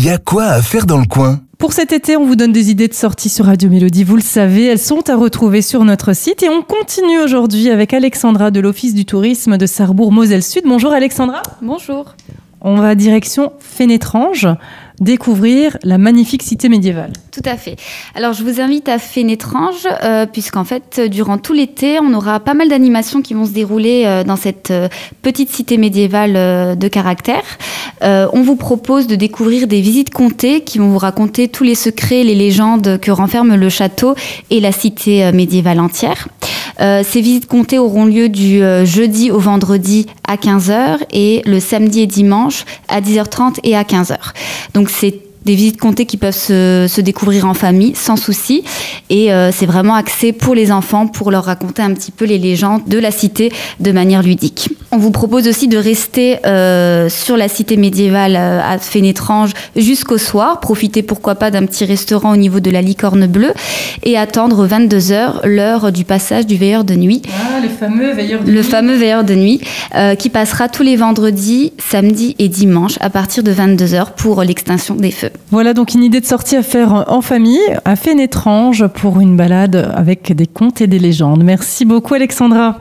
il y a quoi à faire dans le coin? Pour cet été, on vous donne des idées de sortie sur Radio Mélodie. Vous le savez, elles sont à retrouver sur notre site. Et on continue aujourd'hui avec Alexandra de l'Office du tourisme de Sarrebourg-Moselle-Sud. Bonjour Alexandra. Bonjour. On va direction Fénétrange, découvrir la magnifique cité médiévale. Tout à fait. Alors je vous invite à Fénétrange, euh, puisqu'en fait, durant tout l'été, on aura pas mal d'animations qui vont se dérouler euh, dans cette euh, petite cité médiévale euh, de caractère. Euh, on vous propose de découvrir des visites comptées qui vont vous raconter tous les secrets, les légendes que renferme le château et la cité euh, médiévale entière. Euh, ces visites comptées auront lieu du euh, jeudi au vendredi à 15h et le samedi et dimanche à 10h30 et à 15h. Donc c'est des visites comptées qui peuvent se, se découvrir en famille sans souci et euh, c'est vraiment axé pour les enfants pour leur raconter un petit peu les légendes de la cité de manière ludique. On vous propose aussi de rester euh, sur la cité médiévale euh, à Fénétrange jusqu'au soir, profiter pourquoi pas d'un petit restaurant au niveau de la licorne bleue et attendre 22h l'heure du passage du veilleur de nuit. Ah, le fameux veilleur Le fameux veilleur de nuit euh, qui passera tous les vendredis, samedis et dimanches à partir de 22h pour l'extinction des feux. Voilà donc une idée de sortie à faire en famille, à Fénétrange, pour une balade avec des contes et des légendes. Merci beaucoup Alexandra.